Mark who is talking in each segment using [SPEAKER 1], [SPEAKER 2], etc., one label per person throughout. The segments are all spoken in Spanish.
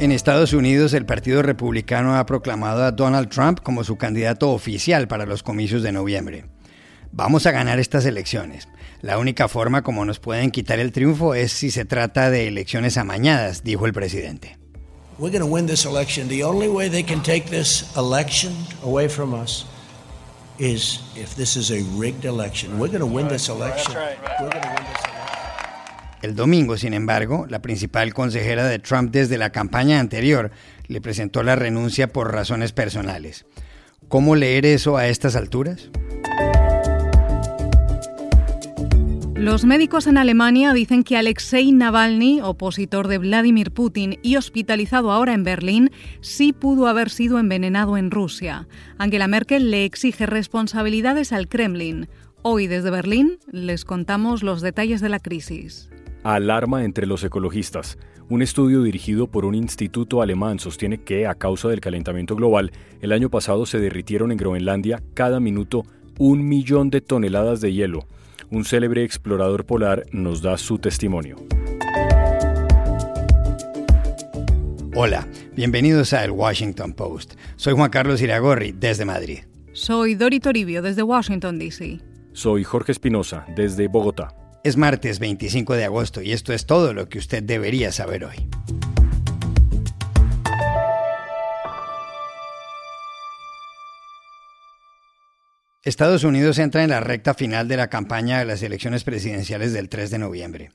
[SPEAKER 1] En Estados Unidos, el Partido Republicano ha proclamado a Donald Trump como su candidato oficial para los comicios de noviembre. Vamos a ganar estas elecciones. La única forma como nos pueden quitar el triunfo es si se trata de elecciones amañadas, dijo el presidente.
[SPEAKER 2] We're going to win this election. The only way they can take this election away from us is if this is a rigged election. We're going to win this election. We're going to win this election.
[SPEAKER 1] El domingo, sin embargo, la principal consejera de Trump desde la campaña anterior le presentó la renuncia por razones personales. ¿Cómo leer eso a estas alturas?
[SPEAKER 3] Los médicos en Alemania dicen que Alexei Navalny, opositor de Vladimir Putin y hospitalizado ahora en Berlín, sí pudo haber sido envenenado en Rusia. Angela Merkel le exige responsabilidades al Kremlin. Hoy desde Berlín les contamos los detalles de la crisis.
[SPEAKER 4] Alarma entre los ecologistas. Un estudio dirigido por un instituto alemán sostiene que, a causa del calentamiento global, el año pasado se derritieron en Groenlandia cada minuto un millón de toneladas de hielo. Un célebre explorador polar nos da su testimonio.
[SPEAKER 1] Hola, bienvenidos a El Washington Post. Soy Juan Carlos Iragorri, desde Madrid.
[SPEAKER 3] Soy Dori Toribio, desde Washington, D.C.
[SPEAKER 4] Soy Jorge Espinosa, desde Bogotá.
[SPEAKER 1] Es martes 25 de agosto y esto es todo lo que usted debería saber hoy. Estados Unidos entra en la recta final de la campaña de las elecciones presidenciales del 3 de noviembre.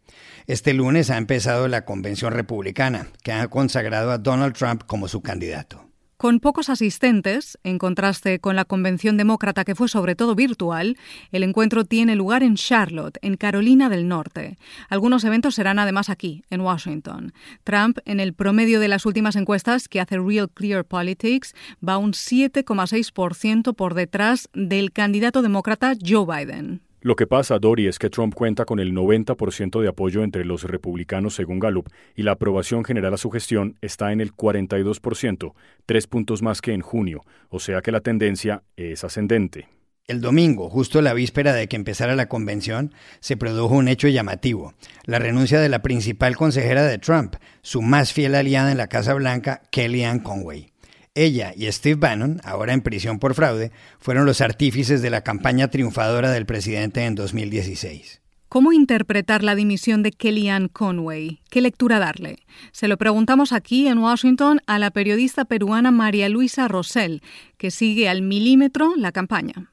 [SPEAKER 1] Este lunes ha empezado la convención republicana, que ha consagrado a Donald Trump como su candidato.
[SPEAKER 3] Con pocos asistentes, en contraste con la convención demócrata que fue sobre todo virtual, el encuentro tiene lugar en Charlotte, en Carolina del Norte. Algunos eventos serán además aquí, en Washington. Trump, en el promedio de las últimas encuestas que hace Real Clear Politics, va un 7,6% por detrás del candidato demócrata Joe Biden.
[SPEAKER 4] Lo que pasa, Dory, es que Trump cuenta con el 90% de apoyo entre los republicanos según Gallup y la aprobación general a su gestión está en el 42%, tres puntos más que en junio, o sea que la tendencia es ascendente.
[SPEAKER 1] El domingo, justo la víspera de que empezara la convención, se produjo un hecho llamativo, la renuncia de la principal consejera de Trump, su más fiel aliada en la Casa Blanca, Kellyanne Conway. Ella y Steve Bannon, ahora en prisión por fraude, fueron los artífices de la campaña triunfadora del presidente en 2016.
[SPEAKER 3] ¿Cómo interpretar la dimisión de Kellyanne Conway? ¿Qué lectura darle? Se lo preguntamos aquí en Washington a la periodista peruana María Luisa Rosell, que sigue al milímetro la campaña.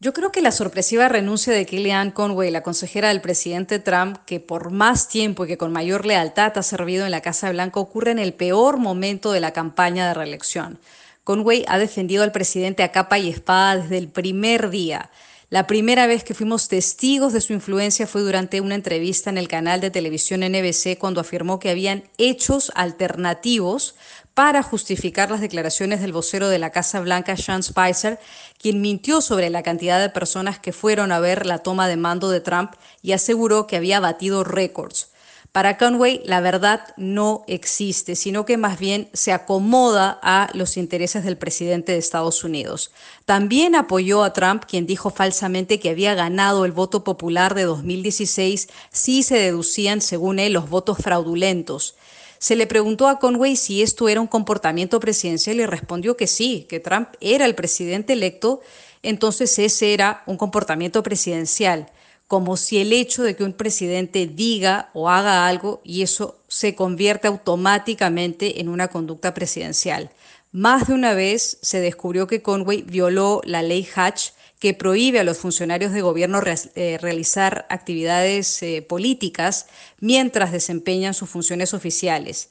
[SPEAKER 5] Yo creo que la sorpresiva renuncia de Kellyanne Conway, la consejera del presidente Trump, que por más tiempo y que con mayor lealtad ha servido en la Casa Blanca, ocurre en el peor momento de la campaña de reelección. Conway ha defendido al presidente a capa y espada desde el primer día. La primera vez que fuimos testigos de su influencia fue durante una entrevista en el canal de televisión NBC cuando afirmó que habían hechos alternativos para justificar las declaraciones del vocero de la Casa Blanca, Sean Spicer, quien mintió sobre la cantidad de personas que fueron a ver la toma de mando de Trump y aseguró que había batido récords. Para Conway, la verdad no existe, sino que más bien se acomoda a los intereses del presidente de Estados Unidos. También apoyó a Trump, quien dijo falsamente que había ganado el voto popular de 2016 si se deducían, según él, los votos fraudulentos. Se le preguntó a Conway si esto era un comportamiento presidencial y respondió que sí, que Trump era el presidente electo, entonces ese era un comportamiento presidencial, como si el hecho de que un presidente diga o haga algo y eso se convierte automáticamente en una conducta presidencial. Más de una vez se descubrió que Conway violó la ley Hatch que prohíbe a los funcionarios de gobierno eh, realizar actividades eh, políticas mientras desempeñan sus funciones oficiales.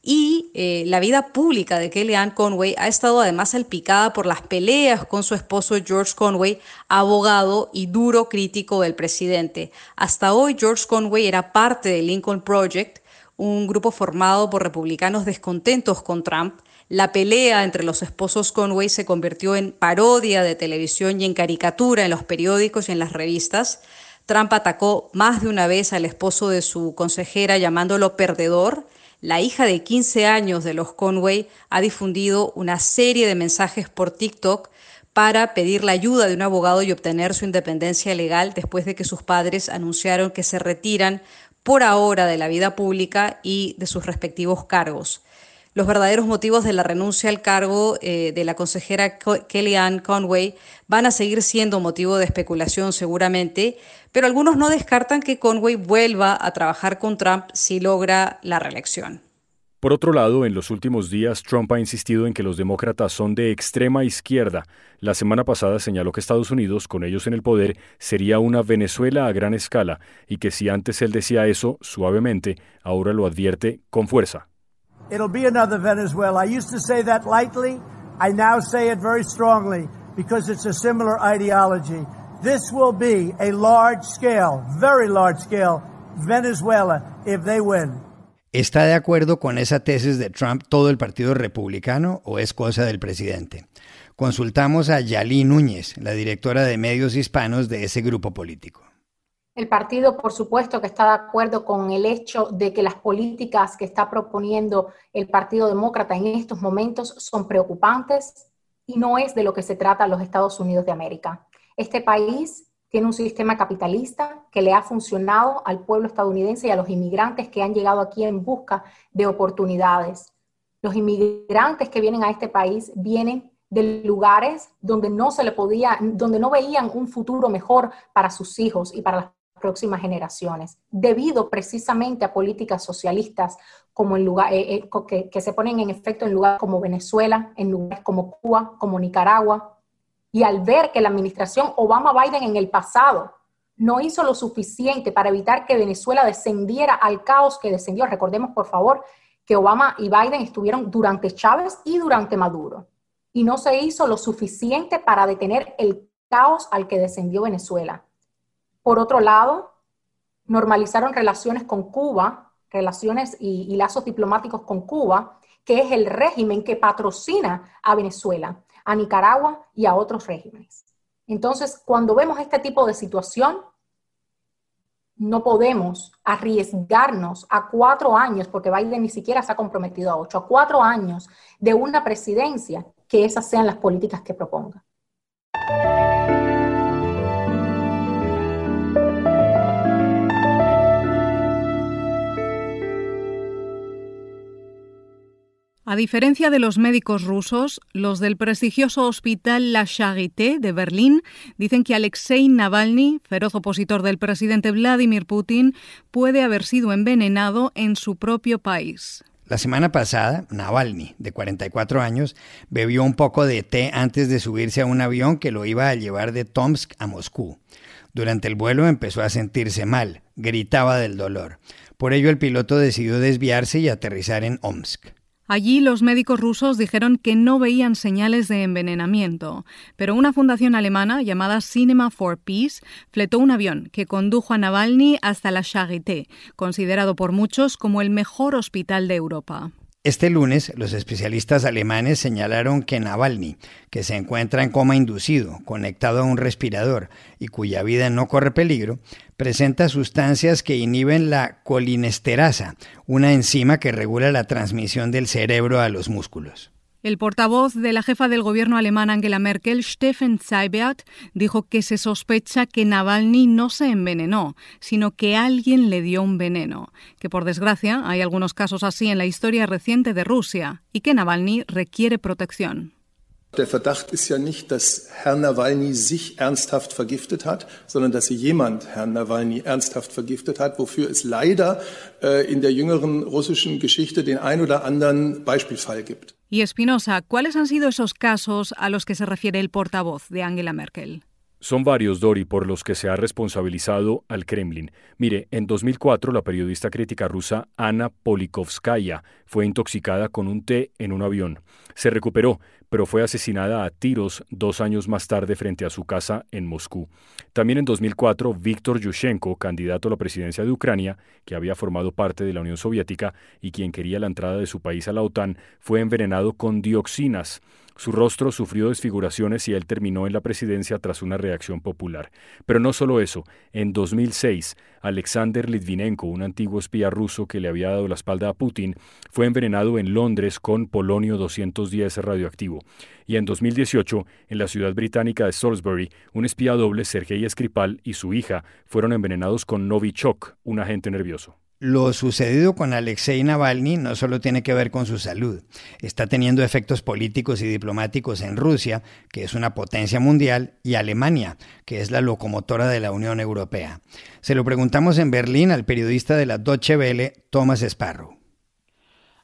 [SPEAKER 5] Y eh, la vida pública de Kellyanne Conway ha estado además salpicada por las peleas con su esposo George Conway, abogado y duro crítico del presidente. Hasta hoy George Conway era parte del Lincoln Project, un grupo formado por republicanos descontentos con Trump la pelea entre los esposos Conway se convirtió en parodia de televisión y en caricatura en los periódicos y en las revistas. Trump atacó más de una vez al esposo de su consejera llamándolo perdedor. La hija de 15 años de los Conway ha difundido una serie de mensajes por TikTok para pedir la ayuda de un abogado y obtener su independencia legal después de que sus padres anunciaron que se retiran por ahora de la vida pública y de sus respectivos cargos. Los verdaderos motivos de la renuncia al cargo eh, de la consejera Kellyanne Conway van a seguir siendo motivo de especulación seguramente, pero algunos no descartan que Conway vuelva a trabajar con Trump si logra la reelección.
[SPEAKER 4] Por otro lado, en los últimos días, Trump ha insistido en que los demócratas son de extrema izquierda. La semana pasada señaló que Estados Unidos, con ellos en el poder, sería una Venezuela a gran escala y que si antes él decía eso suavemente, ahora lo advierte con fuerza.
[SPEAKER 6] It'll be another Venezuela. I used to say that lightly. I now say it very strongly because it's a similar ideology. This will be a large scale, very large scale Venezuela if they win.
[SPEAKER 1] ¿Está de acuerdo con esa tesis de Trump todo el Partido Republicano o es cosa del presidente? Consultamos a Yalí Núñez, la directora de medios hispanos de ese grupo político.
[SPEAKER 7] El partido, por supuesto, que está de acuerdo con el hecho de que las políticas que está proponiendo el Partido Demócrata en estos momentos son preocupantes y no es de lo que se trata los Estados Unidos de América. Este país tiene un sistema capitalista que le ha funcionado al pueblo estadounidense y a los inmigrantes que han llegado aquí en busca de oportunidades. Los inmigrantes que vienen a este país vienen de lugares donde no se le podía, donde no veían un futuro mejor para sus hijos y para las próximas generaciones, debido precisamente a políticas socialistas como en lugar, eh, eh, que, que se ponen en efecto en lugares como Venezuela, en lugares como Cuba, como Nicaragua, y al ver que la administración Obama-Biden en el pasado no hizo lo suficiente para evitar que Venezuela descendiera al caos que descendió, recordemos por favor que Obama y Biden estuvieron durante Chávez y durante Maduro, y no se hizo lo suficiente para detener el caos al que descendió Venezuela. Por otro lado, normalizaron relaciones con Cuba, relaciones y, lazos diplomáticos con Cuba, que es el régimen que patrocina a Venezuela a Nicaragua y a otros regímenes. Entonces, cuando vemos este tipo de situación, no podemos arriesgarnos a cuatro años, porque Biden ni siquiera se ha comprometido a ocho, a cuatro años de una presidencia que esas sean las políticas que proponga.
[SPEAKER 3] A diferencia de los médicos rusos, los del prestigioso hospital La Charité de Berlín dicen que Alexei Navalny, feroz opositor del presidente Vladimir Putin, puede haber sido envenenado en su propio país.
[SPEAKER 1] La semana pasada, Navalny, de 44 años, bebió un poco de té antes de subirse a un avión que lo iba a llevar de Tomsk a Moscú. Durante el vuelo empezó a sentirse mal, gritaba del dolor. Por ello el piloto decidió desviarse y aterrizar en Omsk.
[SPEAKER 3] Allí los médicos rusos dijeron que no veían señales de envenenamiento, pero una fundación alemana llamada Cinema for Peace fletó un avión que condujo a Navalny hasta la Charité, considerado por muchos como el mejor hospital de Europa.
[SPEAKER 1] Este lunes, los especialistas alemanes señalaron que Navalny, que se encuentra en coma inducido, conectado a un respirador y cuya vida no corre peligro, presenta sustancias que inhiben la colinesterasa, una enzima que regula la transmisión del cerebro a los músculos.
[SPEAKER 3] El portavoz de la jefa del gobierno alemán Angela Merkel, Steffen Seibert, dijo que se sospecha que Navalny no se envenenó, sino que alguien le dio un veneno, que por desgracia hay algunos casos así en la historia reciente de Rusia y que Navalny requiere protección.
[SPEAKER 8] Der Verdacht ist ja nicht, dass Herr Nawalny sich ernsthaft vergiftet hat, sondern dass jemand Herrn Nawalny ernsthaft vergiftet hat, wofür es leider äh, in der jüngeren russischen Geschichte den ein oder anderen Beispielfall gibt.
[SPEAKER 3] Y Espinosa, ¿cuáles han sido esos casos a los que se refiere el portavoz de Angela Merkel?
[SPEAKER 4] Son varios, Dori, por los que se ha responsabilizado al Kremlin. Mire, en 2004 la periodista crítica rusa Ana Polikovskaya fue intoxicada con un té en un avión. Se recuperó, pero fue asesinada a tiros dos años más tarde frente a su casa en Moscú. También en 2004, Víctor Yushchenko, candidato a la presidencia de Ucrania, que había formado parte de la Unión Soviética y quien quería la entrada de su país a la OTAN, fue envenenado con dioxinas. Su rostro sufrió desfiguraciones y él terminó en la presidencia tras una reacción popular. Pero no solo eso, en 2006, Alexander Litvinenko, un antiguo espía ruso que le había dado la espalda a Putin, fue envenenado en Londres con polonio 210 radioactivo. Y en 2018, en la ciudad británica de Salisbury, un espía doble, Sergei Skripal, y su hija fueron envenenados con Novichok, un agente nervioso.
[SPEAKER 1] Lo sucedido con Alexei Navalny no solo tiene que ver con su salud, está teniendo efectos políticos y diplomáticos en Rusia, que es una potencia mundial, y Alemania, que es la locomotora de la Unión Europea. Se lo preguntamos en Berlín al periodista de la Deutsche Welle, Thomas Sparrow.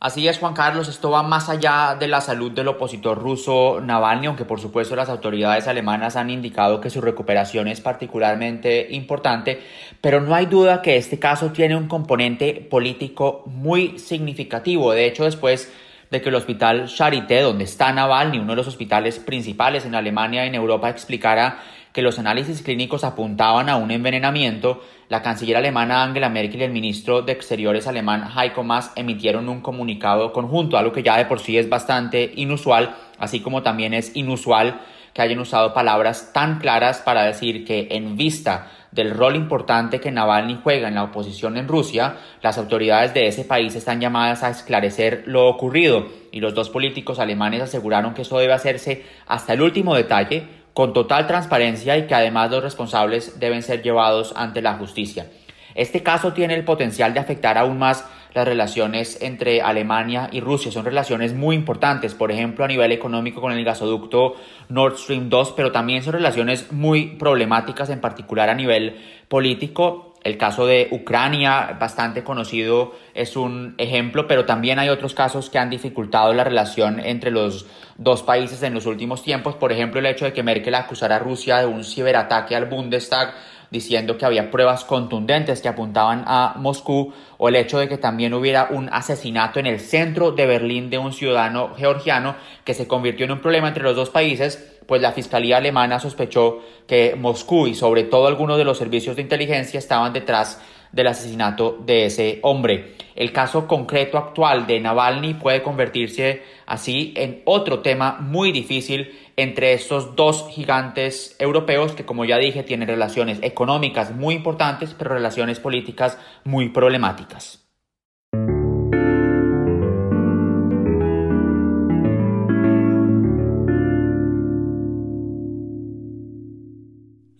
[SPEAKER 9] Así es, Juan Carlos, esto va más allá de la salud del opositor ruso Navalny, aunque por supuesto las autoridades alemanas han indicado que su recuperación es particularmente importante, pero no hay duda que este caso tiene un componente político muy significativo. De hecho, después de que el hospital Charité, donde está Navalny, uno de los hospitales principales en Alemania y en Europa, explicara que los análisis clínicos apuntaban a un envenenamiento, la canciller alemana Angela Merkel y el ministro de Exteriores alemán Heiko Maas emitieron un comunicado conjunto, algo que ya de por sí es bastante inusual, así como también es inusual que hayan usado palabras tan claras para decir que en vista del rol importante que Navalny juega en la oposición en Rusia, las autoridades de ese país están llamadas a esclarecer lo ocurrido. Y los dos políticos alemanes aseguraron que eso debe hacerse hasta el último detalle con total transparencia y que además los responsables deben ser llevados ante la justicia. Este caso tiene el potencial de afectar aún más las relaciones entre Alemania y Rusia. Son relaciones muy importantes, por ejemplo, a nivel económico con el gasoducto Nord Stream 2, pero también son relaciones muy problemáticas, en particular a nivel político el caso de Ucrania, bastante conocido, es un ejemplo, pero también hay otros casos que han dificultado la relación entre los dos países en los últimos tiempos. Por ejemplo, el hecho de que Merkel acusara a Rusia de un ciberataque al Bundestag diciendo que había pruebas contundentes que apuntaban a Moscú, o el hecho de que también hubiera un asesinato en el centro de Berlín de un ciudadano georgiano que se convirtió en un problema entre los dos países pues la Fiscalía alemana sospechó que Moscú y sobre todo algunos de los servicios de inteligencia estaban detrás del asesinato de ese hombre. El caso concreto actual de Navalny puede convertirse así en otro tema muy difícil entre estos dos gigantes europeos que, como ya dije, tienen relaciones económicas muy importantes, pero relaciones políticas muy problemáticas.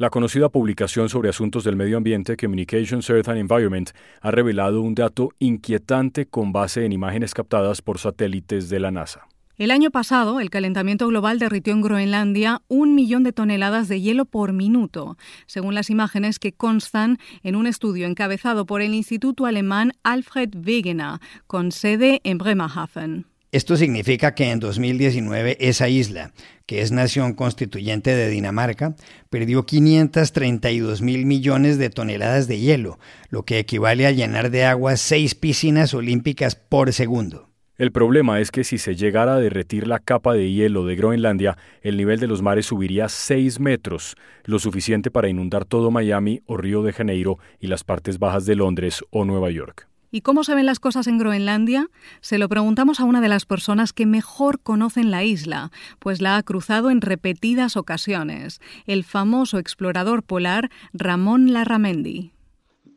[SPEAKER 4] La conocida publicación sobre asuntos del medio ambiente Communications Earth and Environment ha revelado un dato inquietante con base en imágenes captadas por satélites de la NASA.
[SPEAKER 3] El año pasado, el calentamiento global derritió en Groenlandia un millón de toneladas de hielo por minuto, según las imágenes que constan en un estudio encabezado por el Instituto Alemán Alfred Wegener, con sede en Bremerhaven.
[SPEAKER 1] Esto significa que en 2019 esa isla, que es nación constituyente de Dinamarca, perdió 532 mil millones de toneladas de hielo, lo que equivale a llenar de agua seis piscinas olímpicas por segundo.
[SPEAKER 4] El problema es que si se llegara a derretir la capa de hielo de Groenlandia, el nivel de los mares subiría 6 metros, lo suficiente para inundar todo Miami o Río de Janeiro y las partes bajas de Londres o Nueva York.
[SPEAKER 3] ¿Y cómo se ven las cosas en Groenlandia? Se lo preguntamos a una de las personas que mejor conocen la isla, pues la ha cruzado en repetidas ocasiones, el famoso explorador polar Ramón Larramendi.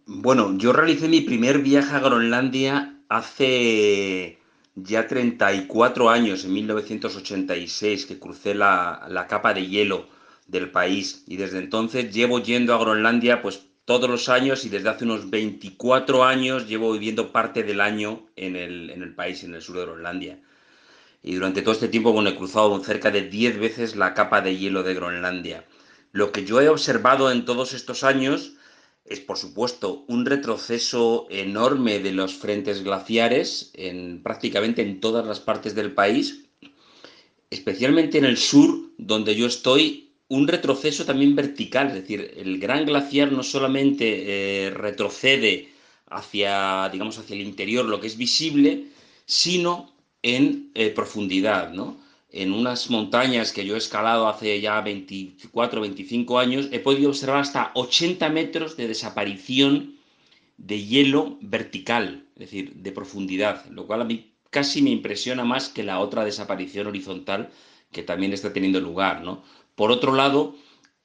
[SPEAKER 10] Bueno, yo realicé mi primer viaje a Groenlandia hace ya 34 años, en 1986, que crucé la, la capa de hielo del país y desde entonces llevo yendo a Groenlandia pues todos los años y desde hace unos 24 años llevo viviendo parte del año en el, en el país, en el sur de Groenlandia. Y durante todo este tiempo bueno, he cruzado cerca de 10 veces la capa de hielo de Groenlandia. Lo que yo he observado en todos estos años es, por supuesto, un retroceso enorme de los frentes glaciares en prácticamente en todas las partes del país, especialmente en el sur, donde yo estoy, un retroceso también vertical, es decir, el gran glaciar no solamente eh, retrocede hacia, digamos, hacia el interior, lo que es visible, sino en eh, profundidad, ¿no? En unas montañas que yo he escalado hace ya 24, 25 años, he podido observar hasta 80 metros de desaparición de hielo vertical, es decir, de profundidad, lo cual a mí casi me impresiona más que la otra desaparición horizontal que también está teniendo lugar, ¿no? Por otro lado,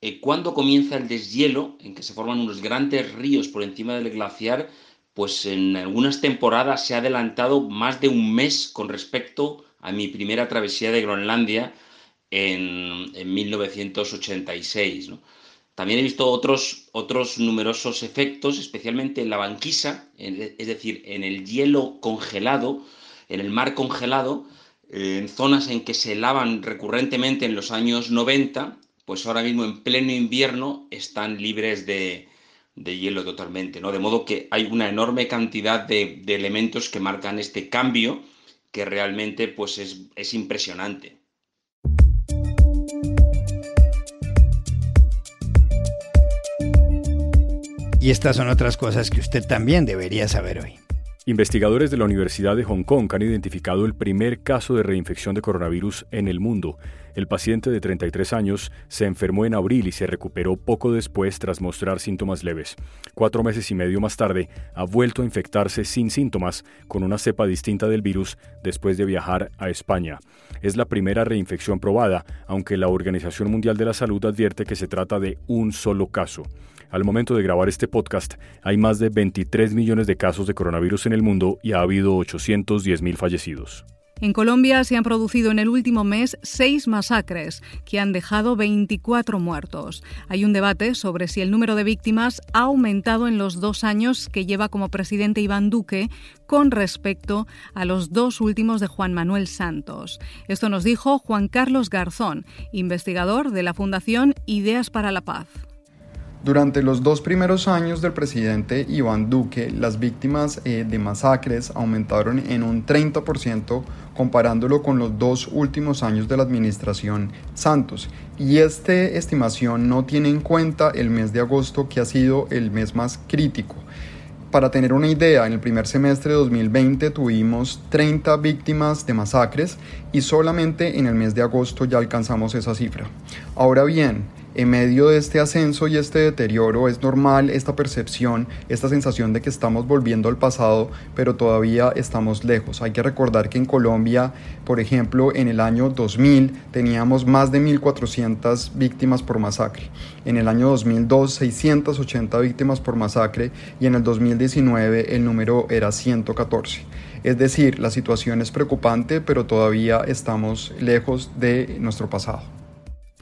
[SPEAKER 10] eh, cuando comienza el deshielo, en que se forman unos grandes ríos por encima del glaciar, pues en algunas temporadas se ha adelantado más de un mes con respecto a mi primera travesía de Groenlandia en, 1986. También he visto otros, otros numerosos efectos, especialmente en la banquisa, es decir, en el hielo congelado, en el mar congelado, en zonas en que se lavan recurrentemente en los años 90, pues ahora mismo en pleno invierno están libres de, hielo totalmente, ¿no? De modo que hay una enorme cantidad de, elementos que marcan este cambio que realmente pues es, es impresionante.
[SPEAKER 1] Y estas son otras cosas que usted también debería saber hoy.
[SPEAKER 4] Investigadores de la Universidad de Hong Kong han identificado el primer caso de reinfección de coronavirus en el mundo. El paciente de 33 años se enfermó en abril y se recuperó poco después tras mostrar síntomas leves. Cuatro meses y medio más tarde, ha vuelto a infectarse sin síntomas con una cepa distinta del virus después de viajar a España. Es la primera reinfección probada, aunque la Organización Mundial de la Salud advierte que se trata de un solo caso. Al momento de grabar este podcast, hay más de 23 millones de casos de coronavirus en el mundo y ha habido 810 mil fallecidos.
[SPEAKER 3] En Colombia se han producido en el último mes seis masacres que han dejado 24 muertos. Hay un debate sobre si el número de víctimas ha aumentado en los dos años que lleva como presidente Iván Duque con respecto a los dos últimos de Juan Manuel Santos. Esto nos dijo Juan Carlos Garzón, investigador de la Fundación Ideas para la Paz.
[SPEAKER 11] Durante los dos primeros años del presidente Iván Duque, las víctimas eh, de masacres aumentaron en un 30% comparándolo con los dos últimos años de la administración Santos. Y esta estimación no tiene en cuenta el mes de agosto que ha sido el mes más crítico. Para tener una idea, en el primer semestre de 2020 tuvimos 30 víctimas de masacres y solamente en el mes de agosto ya alcanzamos esa cifra. Ahora bien, en medio de este ascenso y este deterioro es normal esta percepción, esta sensación de que estamos volviendo al pasado, pero todavía estamos lejos. Hay que recordar que en Colombia, por ejemplo, en el año 2000 teníamos más de 1.400 víctimas por masacre. En el año 2002, 680 víctimas por masacre y en el 2019 el número era 114. Es decir, la situación es preocupante, pero todavía estamos lejos de nuestro pasado.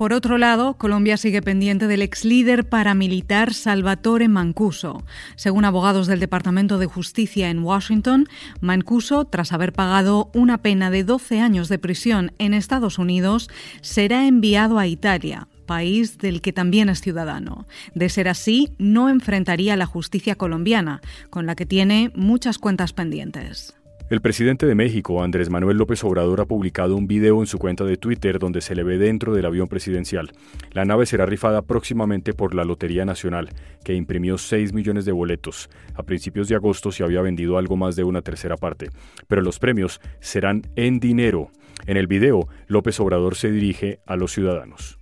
[SPEAKER 3] Por otro lado, Colombia sigue pendiente del ex líder paramilitar Salvatore Mancuso. Según abogados del Departamento de Justicia en Washington, Mancuso, tras haber pagado una pena de 12 años de prisión en Estados Unidos, será enviado a Italia, país del que también es ciudadano. De ser así, no enfrentaría la justicia colombiana, con la que tiene muchas cuentas pendientes.
[SPEAKER 4] El presidente de México, Andrés Manuel López Obrador, ha publicado un video en su cuenta de Twitter donde se le ve dentro del avión presidencial. La nave será rifada próximamente por la Lotería Nacional, que imprimió 6 millones de boletos. A principios de agosto se había vendido algo más de una tercera parte, pero los premios serán en dinero. En el video, López Obrador se dirige a los ciudadanos.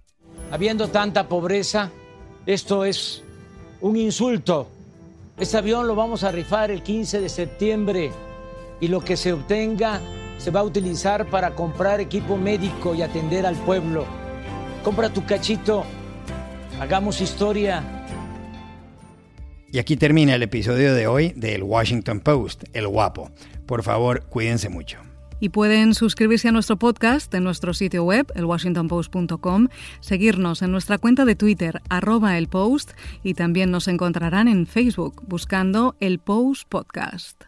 [SPEAKER 12] Habiendo tanta pobreza, esto es un insulto. Este avión lo vamos a rifar el 15 de septiembre y lo que se obtenga se va a utilizar para comprar equipo médico y atender al pueblo. Compra tu cachito, hagamos historia.
[SPEAKER 1] Y aquí termina el episodio de hoy del Washington Post, El Guapo. Por favor, cuídense mucho.
[SPEAKER 3] Y pueden suscribirse a nuestro podcast en nuestro sitio web, elwashingtonpost.com, seguirnos en nuestra cuenta de Twitter, arroba el post, y también nos encontrarán en Facebook buscando el Post Podcast.